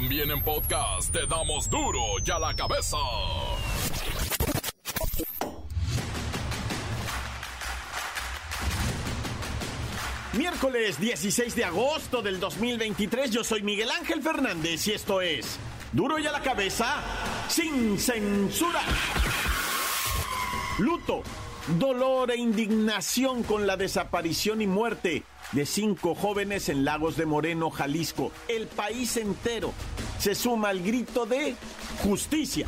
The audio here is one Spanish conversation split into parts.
También en podcast te damos duro y a la cabeza. Miércoles 16 de agosto del 2023, yo soy Miguel Ángel Fernández y esto es Duro y a la cabeza, sin censura. Luto, dolor e indignación con la desaparición y muerte de cinco jóvenes en Lagos de Moreno, Jalisco. El país entero se suma al grito de justicia.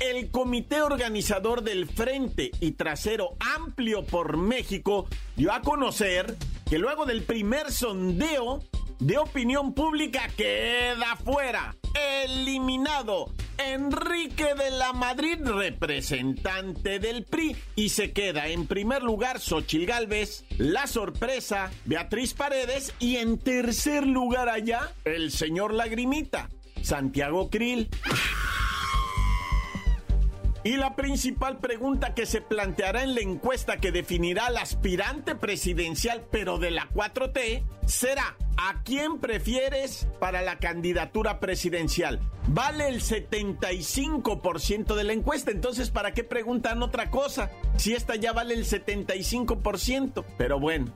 El comité organizador del Frente y Trasero Amplio por México dio a conocer que luego del primer sondeo de opinión pública queda fuera, eliminado Enrique de la Madrid, representante del PRI, y se queda en primer lugar Xochil Gálvez, la sorpresa Beatriz Paredes y en tercer lugar allá el señor Lagrimita, Santiago Krill. Y la principal pregunta que se planteará en la encuesta que definirá al aspirante presidencial, pero de la 4T, será ¿a quién prefieres para la candidatura presidencial? Vale el 75% de la encuesta, entonces ¿para qué preguntan otra cosa? Si esta ya vale el 75%. Pero bueno.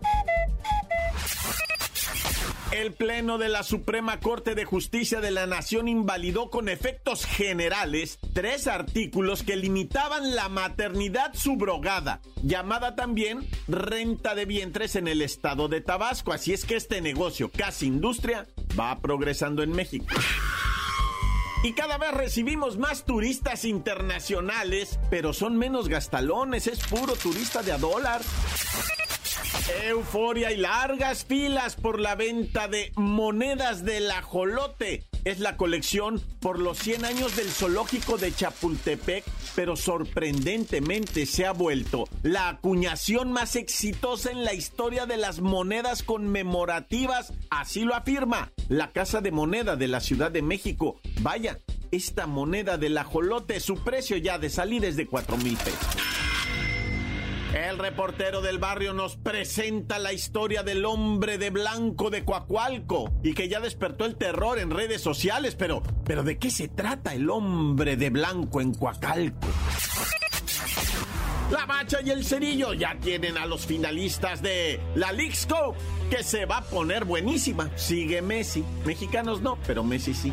El Pleno de la Suprema Corte de Justicia de la Nación invalidó con efectos generales tres artículos que limitaban la maternidad subrogada, llamada también renta de vientres en el estado de Tabasco. Así es que este negocio, casi industria, va progresando en México. Y cada vez recibimos más turistas internacionales, pero son menos gastalones, es puro turista de a dólar. Euforia y largas filas por la venta de monedas del ajolote. Es la colección por los 100 años del zoológico de Chapultepec, pero sorprendentemente se ha vuelto la acuñación más exitosa en la historia de las monedas conmemorativas. Así lo afirma la Casa de Moneda de la Ciudad de México. Vaya, esta moneda del ajolote, su precio ya de salir es de 4 mil pesos. El reportero del barrio nos presenta la historia del hombre de blanco de Coacualco y que ya despertó el terror en redes sociales, pero, pero ¿de qué se trata el hombre de blanco en Coacalco? La Bacha y el Cerillo ya tienen a los finalistas de la Cup, que se va a poner buenísima. Sigue Messi. Mexicanos no, pero Messi sí.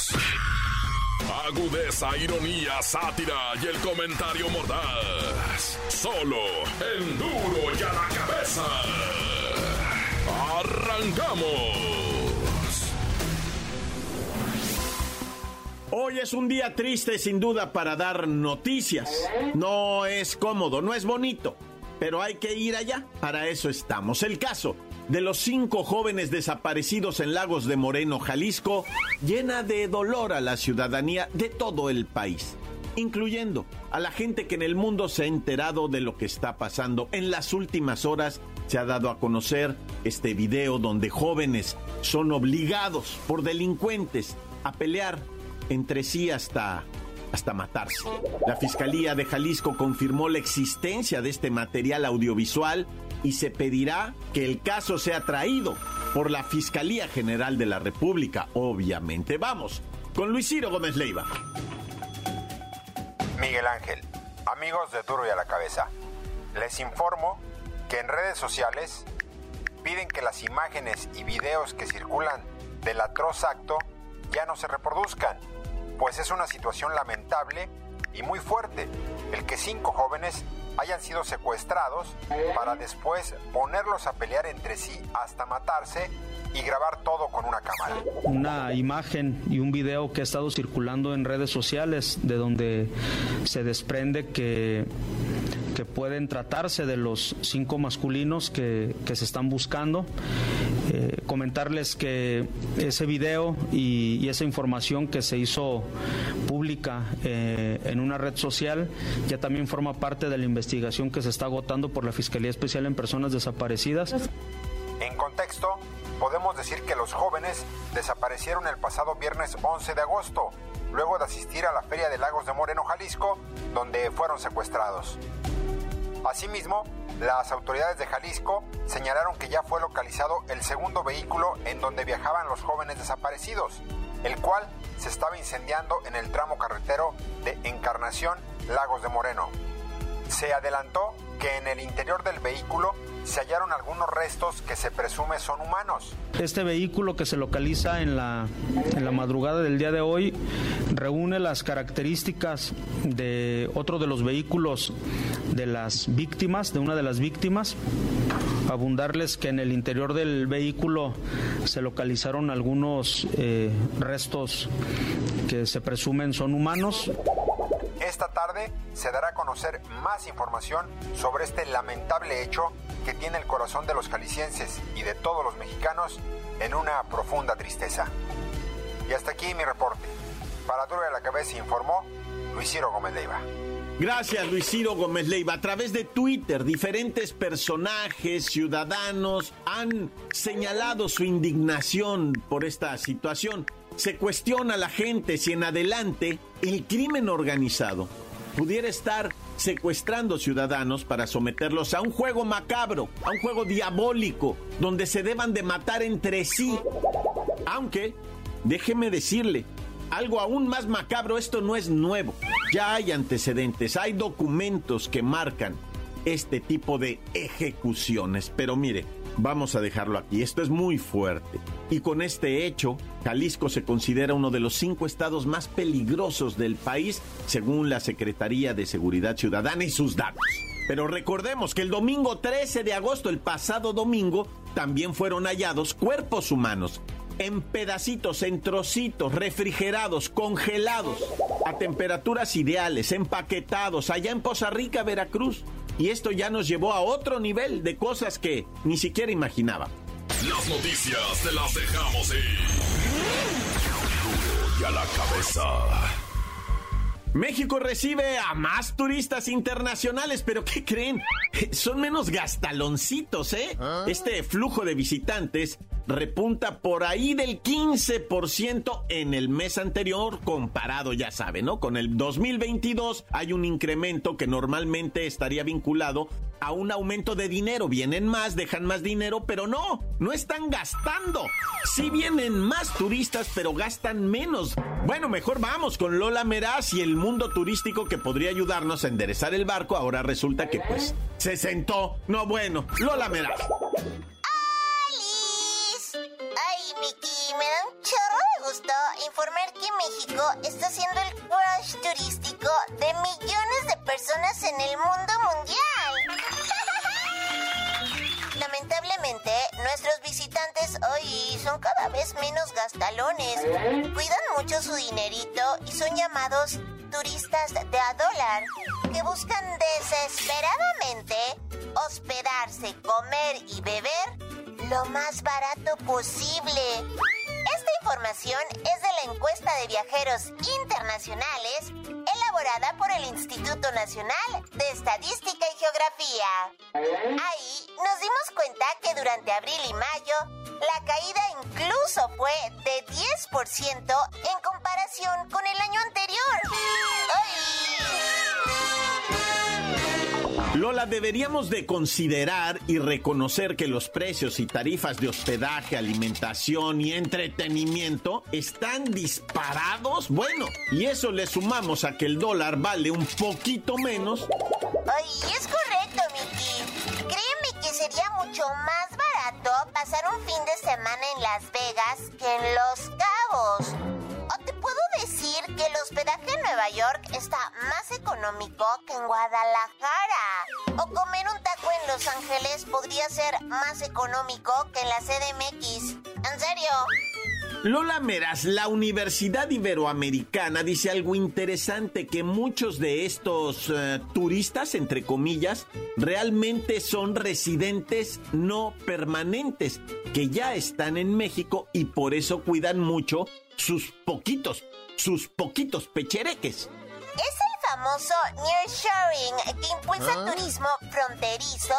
Agudeza, ironía, sátira y el comentario mordaz. Solo el duro y a la cabeza. ¡Arrancamos! Hoy es un día triste sin duda para dar noticias. No es cómodo, no es bonito, pero hay que ir allá. Para eso estamos. El caso de los cinco jóvenes desaparecidos en Lagos de Moreno, Jalisco, llena de dolor a la ciudadanía de todo el país, incluyendo a la gente que en el mundo se ha enterado de lo que está pasando. En las últimas horas se ha dado a conocer este video donde jóvenes son obligados por delincuentes a pelear entre sí hasta hasta matarse. La Fiscalía de Jalisco confirmó la existencia de este material audiovisual y se pedirá que el caso sea traído por la Fiscalía General de la República, obviamente. Vamos, con Luis Ciro Gómez Leiva. Miguel Ángel, amigos de Duro y a la Cabeza, les informo que en redes sociales piden que las imágenes y videos que circulan del atroz acto ya no se reproduzcan, pues es una situación lamentable y muy fuerte el que cinco jóvenes hayan sido secuestrados para después ponerlos a pelear entre sí hasta matarse y grabar todo con una cámara. Una imagen y un video que ha estado circulando en redes sociales de donde se desprende que que pueden tratarse de los cinco masculinos que, que se están buscando. Eh, comentarles que ese video y, esa información que se hizo pública eh, en una red social ya también forma parte de la investigación que se está agotando por la Fiscalía Especial en Personas Desaparecidas. En contexto, podemos decir que los jóvenes desaparecieron el pasado viernes 11 de agosto, luego de asistir a la Feria de Lagos de Moreno, Jalisco, donde fueron secuestrados. Asimismo, las autoridades de Jalisco señalaron que ya fue localizado el segundo vehículo en donde viajaban los jóvenes desaparecidos, el cual se estaba incendiando en el tramo carretero de Encarnación, Lagos de Moreno. Se adelantó que en el interior del vehículo se hallaron algunos restos que se presume son humanos. Este vehículo que se localiza en la, en la madrugada del día de hoy reúne las características de otro de los vehículos de las víctimas, de una de las víctimas. Abundarles que en el interior del vehículo se localizaron algunos eh, restos que se presumen son humanos. Esta tarde se dará a conocer más información sobre este lamentable hecho que tiene el corazón de los jaliscienses y de todos los mexicanos en una profunda tristeza. Y hasta aquí mi reporte. Para Duro de la Cabeza informó Luis Ciro Gómez Leiva. Gracias, Luis Ciro Gómez Leiva. A través de Twitter, diferentes personajes, ciudadanos, han señalado su indignación por esta situación. Se cuestiona a la gente si en adelante el crimen organizado pudiera estar secuestrando ciudadanos para someterlos a un juego macabro, a un juego diabólico, donde se deban de matar entre sí. Aunque, déjeme decirle, algo aún más macabro, esto no es nuevo. Ya hay antecedentes, hay documentos que marcan este tipo de ejecuciones. Pero mire, Vamos a dejarlo aquí, esto es muy fuerte. Y con este hecho, Jalisco se considera uno de los cinco estados más peligrosos del país, según la Secretaría de Seguridad Ciudadana y sus datos. Pero recordemos que el domingo 13 de agosto, el pasado domingo, también fueron hallados cuerpos humanos en pedacitos, en trocitos, refrigerados, congelados, a temperaturas ideales, empaquetados, allá en Poza Rica, Veracruz. Y esto ya nos llevó a otro nivel de cosas que ni siquiera imaginaba. Las noticias te las dejamos ir. Y a la cabeza. México recibe a más turistas internacionales, pero ¿qué creen? Son menos gastaloncitos, ¿eh? ¿Ah? Este flujo de visitantes repunta por ahí del 15% en el mes anterior comparado, ya saben, ¿no? Con el 2022 hay un incremento que normalmente estaría vinculado a un aumento de dinero. Vienen más, dejan más dinero, pero no, no están gastando. Sí vienen más turistas, pero gastan menos. Bueno, mejor vamos con Lola Meraz y el mundo turístico que podría ayudarnos a enderezar el barco. Ahora resulta que pues se sentó. No, bueno, Lola Meraz. Me da un chorro de gusto informar que México está siendo el crush turístico de millones de personas en el mundo mundial. Lamentablemente, nuestros visitantes hoy son cada vez menos gastalones, cuidan mucho su dinerito y son llamados turistas de a dólar, que buscan desesperadamente hospedarse, comer y beber lo más barato posible. Esta información es de la encuesta de viajeros internacionales elaborada por el Instituto Nacional de Estadística y Geografía. Ahí nos dimos cuenta que durante abril y mayo la caída incluso fue de 10% en comparación con el año anterior. Lola, deberíamos de considerar y reconocer que los precios y tarifas de hospedaje, alimentación y entretenimiento están disparados. Bueno, y eso le sumamos a que el dólar vale un poquito menos. Ay, es correcto, Miki. Créeme que sería mucho más barato pasar un fin de semana en Las Vegas que en Los Cabos el hospedaje en Nueva York está más económico que en Guadalajara. O comer un taco en Los Ángeles podría ser más económico que en la CDMX. ¿En serio? Lola Meras, la Universidad Iberoamericana, dice algo interesante, que muchos de estos eh, turistas, entre comillas, realmente son residentes no permanentes, que ya están en México y por eso cuidan mucho sus poquitos, sus poquitos pechereques. Es el famoso nearshoring que impulsa el turismo fronterizo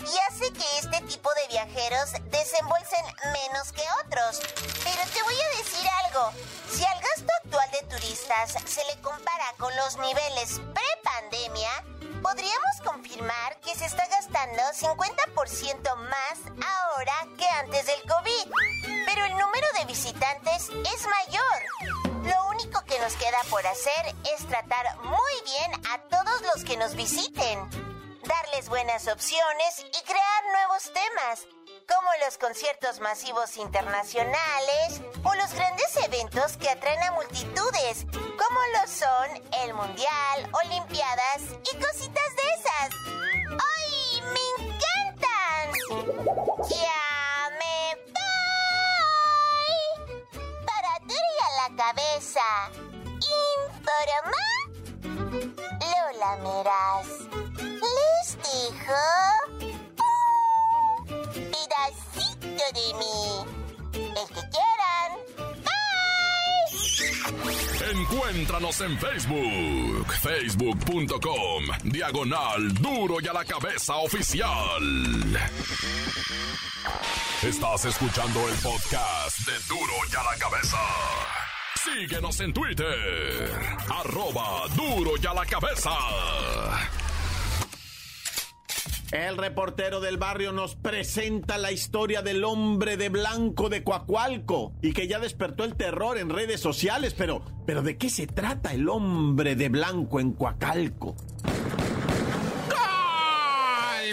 y hace que este tipo de viajeros desembolsen menos que otros. Pero te voy a decir algo, si al gasto actual de turistas se le compara con los niveles pre-pandemia, podríamos confirmar que se está gastando 50% más ahora que antes del COVID. Pero el número de visitantes es mayor. Lo único que nos queda por hacer es tratar muy bien a todos los que nos visiten darles buenas opciones y crear nuevos temas, como los conciertos masivos internacionales o los grandes eventos que atraen a multitudes, como lo son el Mundial, Olimpiadas y cositas de esas. ¡Ay, me encantan! Cabeza. Informa Lola Meras dijo? Pedacito de mí. El que quieran. Bye. Encuéntranos en Facebook, facebook.com, diagonal duro y a la cabeza oficial. Estás escuchando el podcast de duro y a la cabeza. Síguenos en Twitter, arroba duro y a la cabeza. El reportero del barrio nos presenta la historia del hombre de blanco de Coacualco y que ya despertó el terror en redes sociales, pero, pero ¿de qué se trata el hombre de blanco en Coacalco?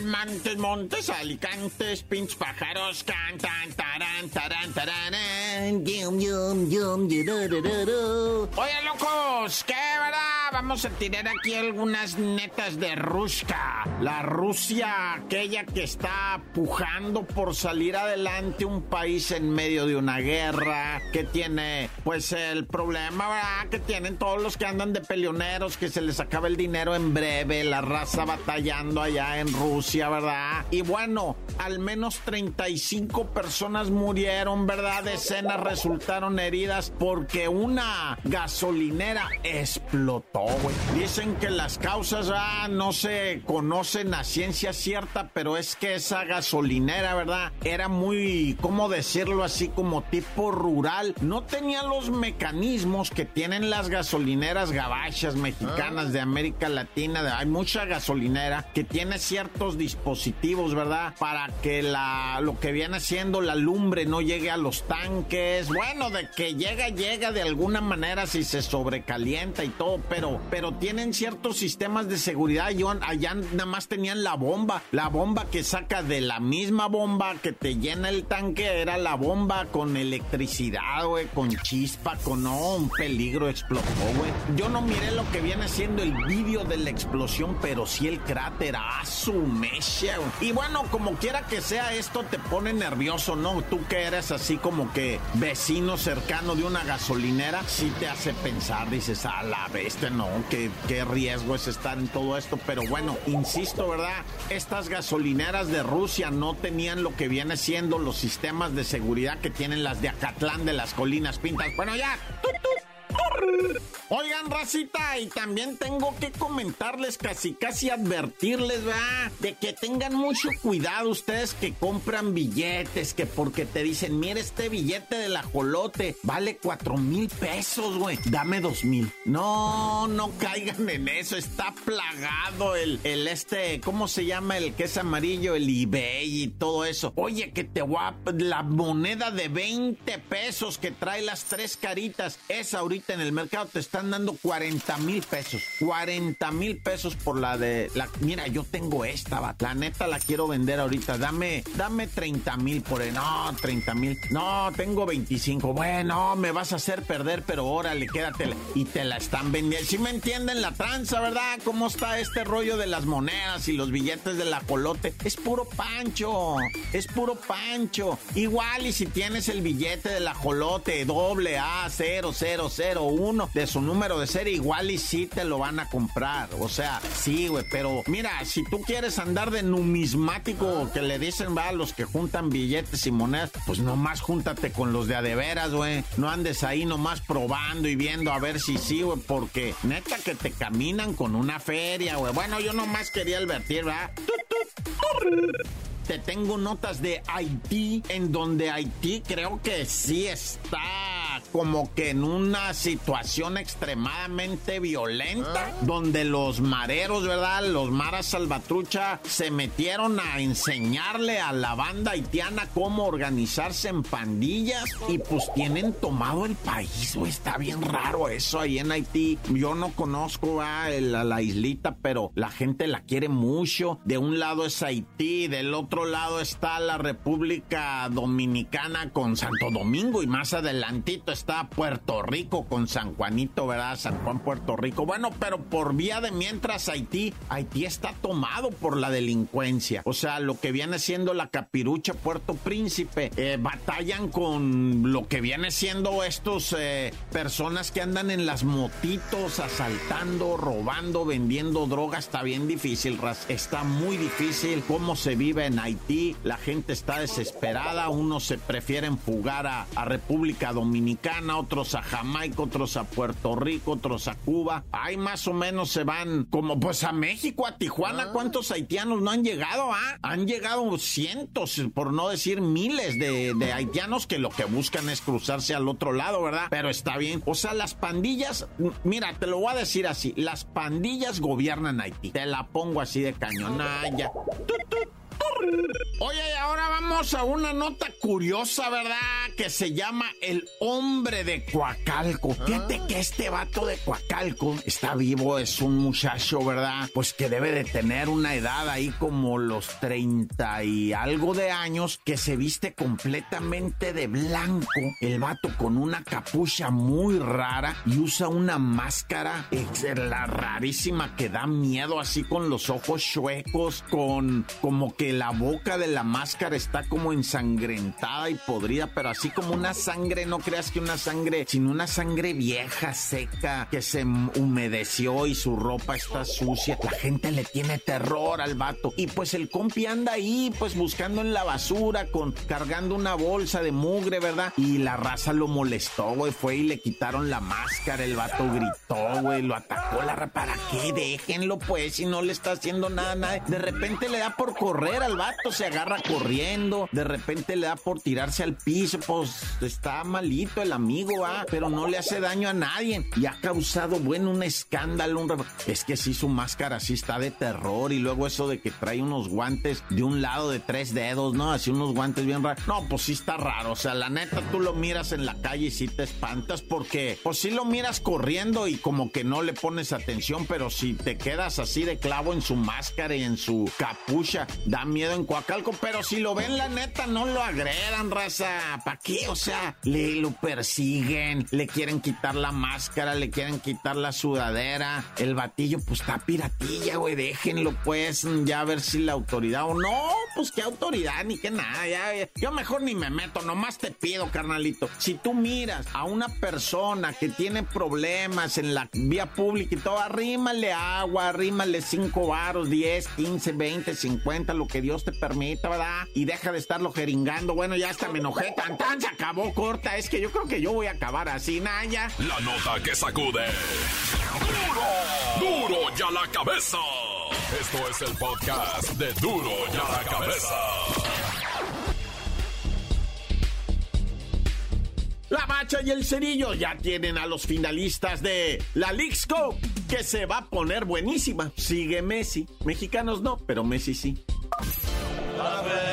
Montes, montes, alicantes, pinch pájaros, cantan, tarán, tarán, tarán, yum, yum, yum, Oye, locos, ¿qué? Vamos a tirar aquí algunas netas de Ruska. La Rusia, aquella que está pujando por salir adelante un país en medio de una guerra, que tiene pues el problema, ¿verdad? Que tienen todos los que andan de peleoneros, que se les acaba el dinero en breve, la raza batallando allá en Rusia, ¿verdad? Y bueno, al menos 35 personas murieron, ¿verdad? Decenas resultaron heridas porque una gasolinera explotó. Dicen que las causas ah, no se conocen a ciencia cierta, pero es que esa gasolinera, ¿verdad? Era muy, ¿cómo decirlo así? Como tipo rural. No tenía los mecanismos que tienen las gasolineras gabachas mexicanas de América Latina. Hay mucha gasolinera que tiene ciertos dispositivos, ¿verdad? Para que la, lo que viene siendo la lumbre no llegue a los tanques. Bueno, de que llega, llega de alguna manera si se sobrecalienta y todo, pero pero, tienen ciertos sistemas de seguridad. Yo, allá nada más tenían la bomba. La bomba que saca de la misma bomba que te llena el tanque era la bomba con electricidad, güey, con chispa, con un peligro explotó, güey. Yo no miré lo que viene siendo el vídeo de la explosión, pero sí el cráter a su mecha, Y bueno, como quiera que sea, esto te pone nervioso, ¿no? Tú que eres así como que vecino cercano de una gasolinera, sí te hace pensar, dices, a la bestia, no, qué, qué riesgo es estar en todo esto. Pero bueno, insisto, ¿verdad? Estas gasolineras de Rusia no tenían lo que viene siendo los sistemas de seguridad que tienen las de Acatlán de las colinas pintas. Bueno, ya. Oigan, racita, y también tengo que comentarles, casi casi advertirles, ¿verdad? De que tengan mucho cuidado ustedes que compran billetes, que porque te dicen, mire, este billete del ajolote vale cuatro mil pesos, güey. Dame dos mil. No, no caigan en eso, está plagado el, el este, ¿cómo se llama? El que es amarillo, el eBay y todo eso. Oye, que te guap, la moneda de 20 pesos que trae las tres caritas, esa ahorita en el mercado te están están dando 40 mil pesos. 40 mil pesos por la de la. Mira, yo tengo esta, va. La neta la quiero vender ahorita. Dame, dame 30 mil por el. No, 30 mil. No, tengo 25. Bueno, me vas a hacer perder, pero órale, quédatela. Y te la están vendiendo. Si me entienden la tranza, ¿verdad? ¿Cómo está este rollo de las monedas y los billetes de la colote? Es puro pancho. Es puro pancho. Igual y si tienes el billete de la colote doble A 0001 de su número de serie, igual y sí te lo van a comprar. O sea, sí, güey, pero mira, si tú quieres andar de numismático que le dicen va a los que juntan billetes y monedas, pues nomás júntate con los de adeveras, güey. No andes ahí nomás probando y viendo a ver si sí, güey, porque neta que te caminan con una feria, güey. Bueno, yo nomás quería advertir, ¿verdad? Te tengo notas de Haití, en donde Haití creo que sí está como que en una situación extremadamente violenta, ah. donde los mareros, ¿verdad? Los maras salvatrucha se metieron a enseñarle a la banda haitiana cómo organizarse en pandillas y pues tienen tomado el país, güey. Está bien raro eso ahí en Haití. Yo no conozco a la, la islita, pero la gente la quiere mucho. De un lado es Haití, del otro lado está la República Dominicana con Santo Domingo y más adelantito está Puerto Rico con San Juanito, ¿verdad? San Juan, Puerto Rico. Bueno, pero por vía de mientras Haití, Haití está tomado por la delincuencia. O sea, lo que viene siendo la capirucha Puerto Príncipe, eh, batallan con lo que viene siendo estos eh, personas que andan en las motitos, asaltando, robando, vendiendo drogas. Está bien difícil, Está muy difícil cómo se vive en Haití. La gente está desesperada. Unos se prefieren fugar a República Dominicana otros a Jamaica, otros a Puerto Rico, otros a Cuba. Ahí más o menos se van como pues a México, a Tijuana. Ah. ¿Cuántos haitianos no han llegado? Ah? Han llegado cientos, por no decir miles de, de haitianos que lo que buscan es cruzarse al otro lado, ¿verdad? Pero está bien. O sea, las pandillas, mira, te lo voy a decir así, las pandillas gobiernan Haití. Te la pongo así de cañonalla. Oye, y ahora vamos a una nota curiosa, ¿verdad? Que se llama El hombre de Coacalco. Fíjate que este vato de Coacalco está vivo, es un muchacho, ¿verdad? Pues que debe de tener una edad ahí como los 30 y algo de años, que se viste completamente de blanco. El vato con una capucha muy rara y usa una máscara, la rarísima que da miedo, así con los ojos chuecos, con como que la boca de la máscara está como ensangrentada y podrida, pero así como una sangre, no creas que una sangre, sino una sangre vieja, seca, que se humedeció y su ropa está sucia. La gente le tiene terror al vato. Y pues el compi anda ahí, pues buscando en la basura, con, cargando una bolsa de mugre, ¿verdad? Y la raza lo molestó, güey. Fue y le quitaron la máscara. El vato gritó, güey. Lo atacó la ¿Para qué? Déjenlo, pues, si no le está haciendo nada, nada. De repente le da por correr al vato se agarra corriendo, de repente le da por tirarse al piso, pues está malito el amigo, ah, pero no le hace daño a nadie y ha causado, bueno, un escándalo. Un... Es que sí, su máscara sí está de terror y luego eso de que trae unos guantes de un lado de tres dedos, ¿no? Así unos guantes bien raros. No, pues sí está raro, o sea, la neta tú lo miras en la calle y sí te espantas porque, pues sí lo miras corriendo y como que no le pones atención, pero si te quedas así de clavo en su máscara y en su capucha, da miedo en Coacalco, pero si lo ven la neta, no lo agredan, raza. ¿Para qué? O sea, le lo persiguen, le quieren quitar la máscara, le quieren quitar la sudadera. El batillo, pues está piratilla, güey. Déjenlo, pues, ya a ver si la autoridad o no, pues qué autoridad, ni qué nada. Ya, yo mejor ni me meto, nomás te pido, carnalito. Si tú miras a una persona que tiene problemas en la vía pública y todo, arrímale agua, arrímale cinco varos, 10, 15, 20, 50, lo que Dios te permita, ¿verdad? Y deja de estarlo jeringando. Bueno, ya hasta me enojé. Tan tan se acabó corta. Es que yo creo que yo voy a acabar así, Naya. La nota que sacude. ¡Duro! ¡Duro ya la cabeza! Esto es el podcast de Duro ya la cabeza. La Bacha y el Cerillo ya tienen a los finalistas de la League's que se va a poner buenísima. Sigue Messi. Mexicanos no, pero Messi sí. La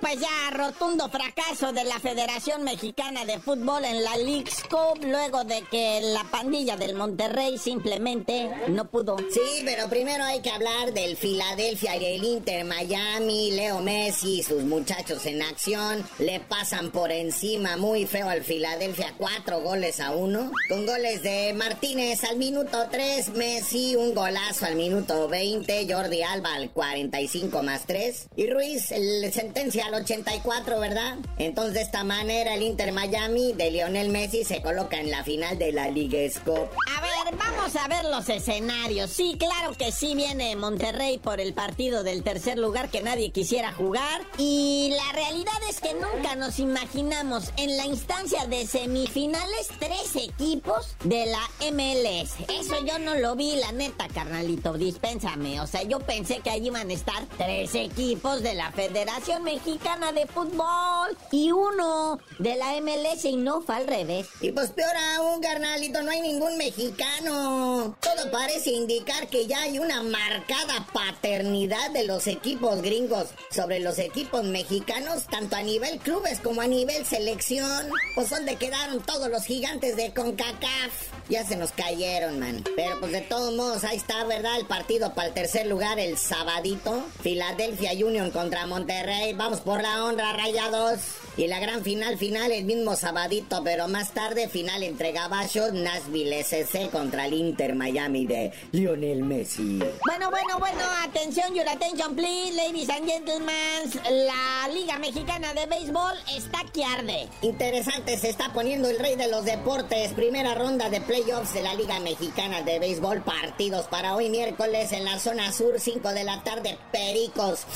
Pues ya rotundo fracaso de la Federación Mexicana de Fútbol en la League Cup luego de que la pandilla del Monterrey simplemente no pudo. Sí, pero primero hay que hablar del Filadelfia y el Inter Miami, Leo Messi y sus muchachos en acción le pasan por encima muy feo al Filadelfia, cuatro goles a uno, con goles de Martínez al minuto 3, Messi un golazo al minuto 20, Jordi Alba al 45 más 3 y Ruiz el sentencia al 84, ¿verdad? Entonces de esta manera el Inter Miami de Lionel Messi se coloca en la final de la Liga Scope. A ver, vamos a ver los escenarios. Sí, claro que sí viene Monterrey por el partido del tercer lugar que nadie quisiera jugar. Y la realidad es que nunca nos imaginamos en la instancia de semifinales tres equipos de la MLS. Eso yo no lo vi, la neta, carnalito, dispénsame. O sea, yo pensé que allí iban a estar tres equipos de la Federación Mexicana de Fútbol y uno de la MLS y no fue al revés. Y pues peor aún, carnalito, no hay ningún mexicano. Todo parece indicar que ya hay una marcada paternidad de los equipos gringos sobre los equipos mexicanos, tanto a nivel clubes como a nivel selección. Pues donde quedaron todos los gigantes de CONCACAF. Ya se nos cayeron, man. Pero pues de todos modos, ahí está, ¿verdad? El partido para el tercer lugar, el sabadito. Philadelphia Union contra Monterrey. Vamos por la honra, rayados. Y la gran final, final, el mismo sabadito, pero más tarde, final entre Gabachos, Nashville SC contra el Inter Miami de Lionel Messi. Bueno, bueno, bueno, atención, your attention, please, ladies and gentlemen. La Liga Mexicana de Béisbol está que arde. Interesante, se está poniendo el rey de los deportes. Primera ronda de playoffs de la Liga Mexicana de Béisbol. Partidos para hoy miércoles en la zona sur, 5 de la tarde. Pericos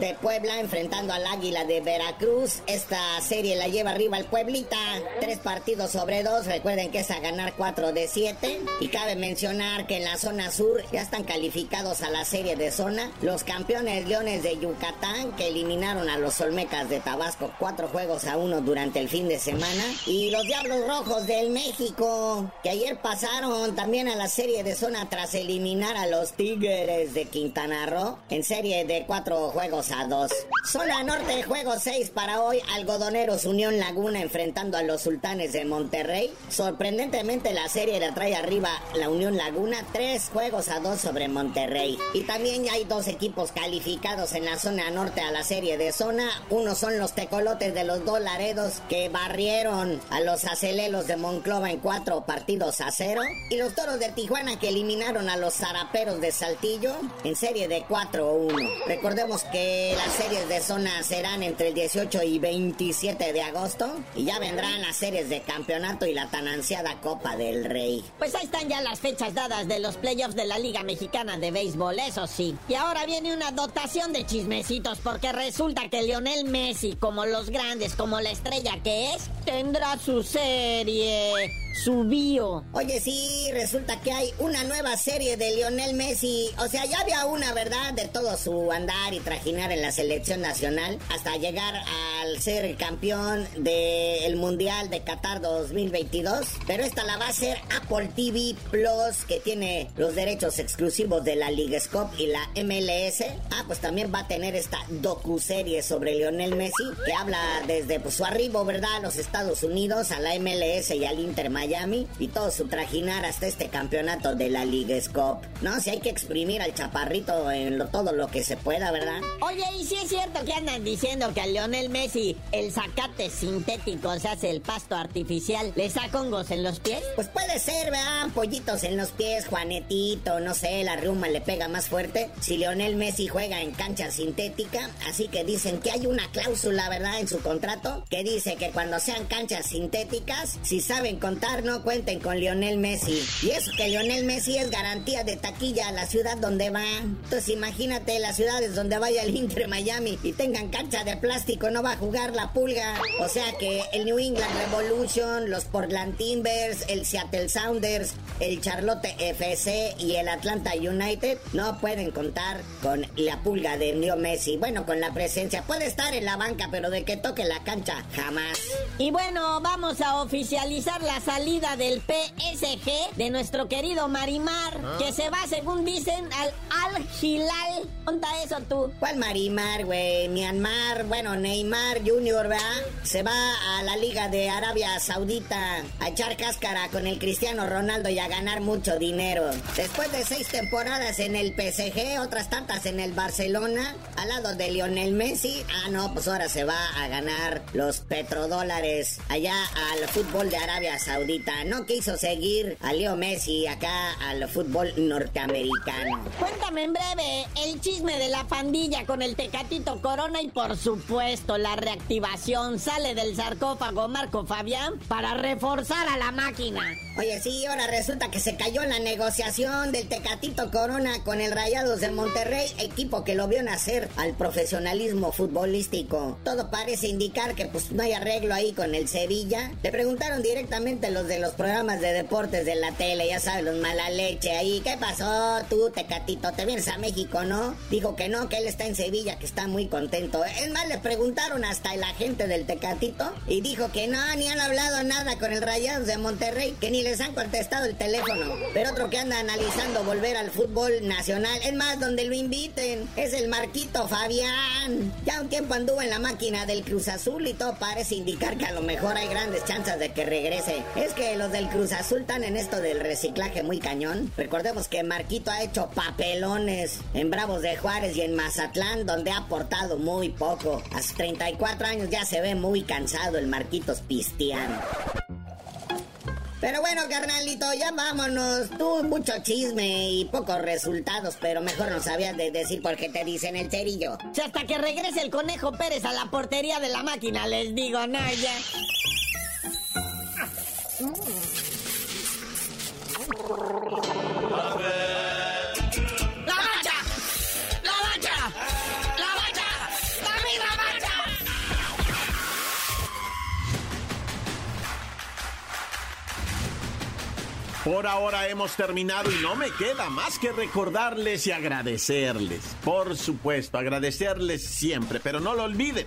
de Puebla enfrentando Águila de Veracruz. Esta serie la lleva arriba el Pueblita. Tres partidos sobre dos. Recuerden que es a ganar 4 de 7. Y cabe mencionar que en la zona sur ya están calificados a la serie de zona los campeones Leones de Yucatán que eliminaron a los Olmecas de Tabasco cuatro juegos a uno durante el fin de semana. Y los Diablos Rojos del México que ayer pasaron también a la serie de zona tras eliminar a los Tigres de Quintana Roo en serie de cuatro juegos a dos. Zona Norte, juego 6 para hoy. Algodoneros Unión Laguna enfrentando a los Sultanes de Monterrey. Sorprendentemente la serie la trae arriba la Unión Laguna. Tres juegos a dos sobre Monterrey. Y también hay dos equipos calificados en la zona norte a la serie de zona. Uno son los tecolotes de los Dolaredos que barrieron a los acelelos de Monclova en cuatro partidos a cero. Y los toros de Tijuana que eliminaron a los zaraperos de Saltillo en serie de 4-1. Recordemos que las series de zona serán entre el 18 y 27 de agosto. Y ya vendrán las series de campeonato y la tan ansiada Copa del Rey. Pues ahí están ya las fechas dadas de los playoffs de la Liga Mexicana de Béisbol, eso sí. Y ahora viene una dotación de chismecitos porque resulta que Lionel Messi, como los grandes, como la estrella que es, tendrá su serie su. Oye, sí, resulta que hay una nueva serie de Lionel Messi. O sea, ya había una, ¿verdad? De todo su andar y trajinar en la selección nacional hasta llegar al ser campeón del Mundial de Qatar 2022. Pero esta la va a ser Apple TV Plus, que tiene los derechos exclusivos de la Liga Scope y la MLS. Ah, pues también va a tener esta docu-serie sobre Lionel Messi, que habla desde pues, su arribo, ¿verdad? A los Estados Unidos, a la MLS y al Inter Miami y todo su trajinar hasta este campeonato de la Liga Scope. No, si hay que exprimir al chaparrito en lo, todo lo que se pueda, ¿verdad? Oye, ¿y si es cierto que andan diciendo que a Lionel Messi el zacate sintético se hace el pasto artificial, le saca hongos en los pies? Pues puede ser, ¿verdad? Pollitos en los pies, Juanetito, no sé, la ruma le pega más fuerte. Si Lionel Messi juega en cancha sintética, así que dicen que hay una cláusula, ¿verdad? En su contrato que dice que cuando sean canchas sintéticas, si saben contar, no cuenten con Lionel Messi. Y eso que Lionel Messi es garantía de taquilla a la ciudad donde va. Entonces imagínate las ciudades donde vaya el Inter Miami y tengan cancha de plástico, no va a jugar la pulga. O sea que el New England Revolution, los Portland Timbers, el Seattle Sounders, el Charlotte FC y el Atlanta United no pueden contar con la pulga de Leo Messi. Bueno, con la presencia. Puede estar en la banca, pero de que toque la cancha, jamás. Y bueno, vamos a oficializar la salida salida del PSG de nuestro querido Marimar, ah. que se va, según dicen, al Al Hilal. ¿Conta eso tú? ¿Cuál Marimar, güey? Myanmar, bueno, Neymar Junior, ¿verdad? Se va a la Liga de Arabia Saudita a echar cáscara con el Cristiano Ronaldo y a ganar mucho dinero. Después de seis temporadas en el PSG, otras tantas en el Barcelona, al lado de Lionel Messi, ah, no, pues ahora se va a ganar los petrodólares allá al fútbol de Arabia Saudita. No quiso seguir a Leo Messi acá al fútbol norteamericano. Cuéntame en breve el chisme de la pandilla con el Tecatito Corona y por supuesto la reactivación sale del sarcófago Marco Fabián para reforzar a la máquina. Oye, sí, ahora resulta que se cayó la negociación del Tecatito Corona con el Rayados de Monterrey, equipo que lo vio nacer al profesionalismo futbolístico. Todo parece indicar que pues no hay arreglo ahí con el Sevilla. Le preguntaron directamente los de los programas de deportes de la tele, ya sabes, los mala leche ahí. ¿Qué pasó tú, Tecatito? ¿Te vienes a México, no? Dijo que no, que él está en Sevilla, que está muy contento. Es más, le preguntaron hasta el agente del Tecatito y dijo que no, ni han hablado nada con el Rayados de Monterrey, que ni les han contestado el teléfono. Pero otro que anda analizando volver al fútbol nacional, es más, donde lo inviten, es el Marquito Fabián. Ya un tiempo anduvo en la máquina del Cruz Azul y todo parece indicar que a lo mejor hay grandes chances de que regrese. Es que los del Cruz Azul están en esto del reciclaje muy cañón. Recordemos que Marquito ha hecho papelones en Bravos de Juárez y en Mazatlán, donde ha aportado muy poco. A sus 34 años ya se ve muy cansado el Marquitos Pistiano. Pero bueno, carnalito, ya vámonos. Tú mucho chisme y pocos resultados, pero mejor no sabías de decir por qué te dicen el cerillo. Si hasta que regrese el conejo Pérez a la portería de la máquina, les digo, no. Por ahora hemos terminado y no me queda más que recordarles y agradecerles. Por supuesto, agradecerles siempre, pero no lo olviden.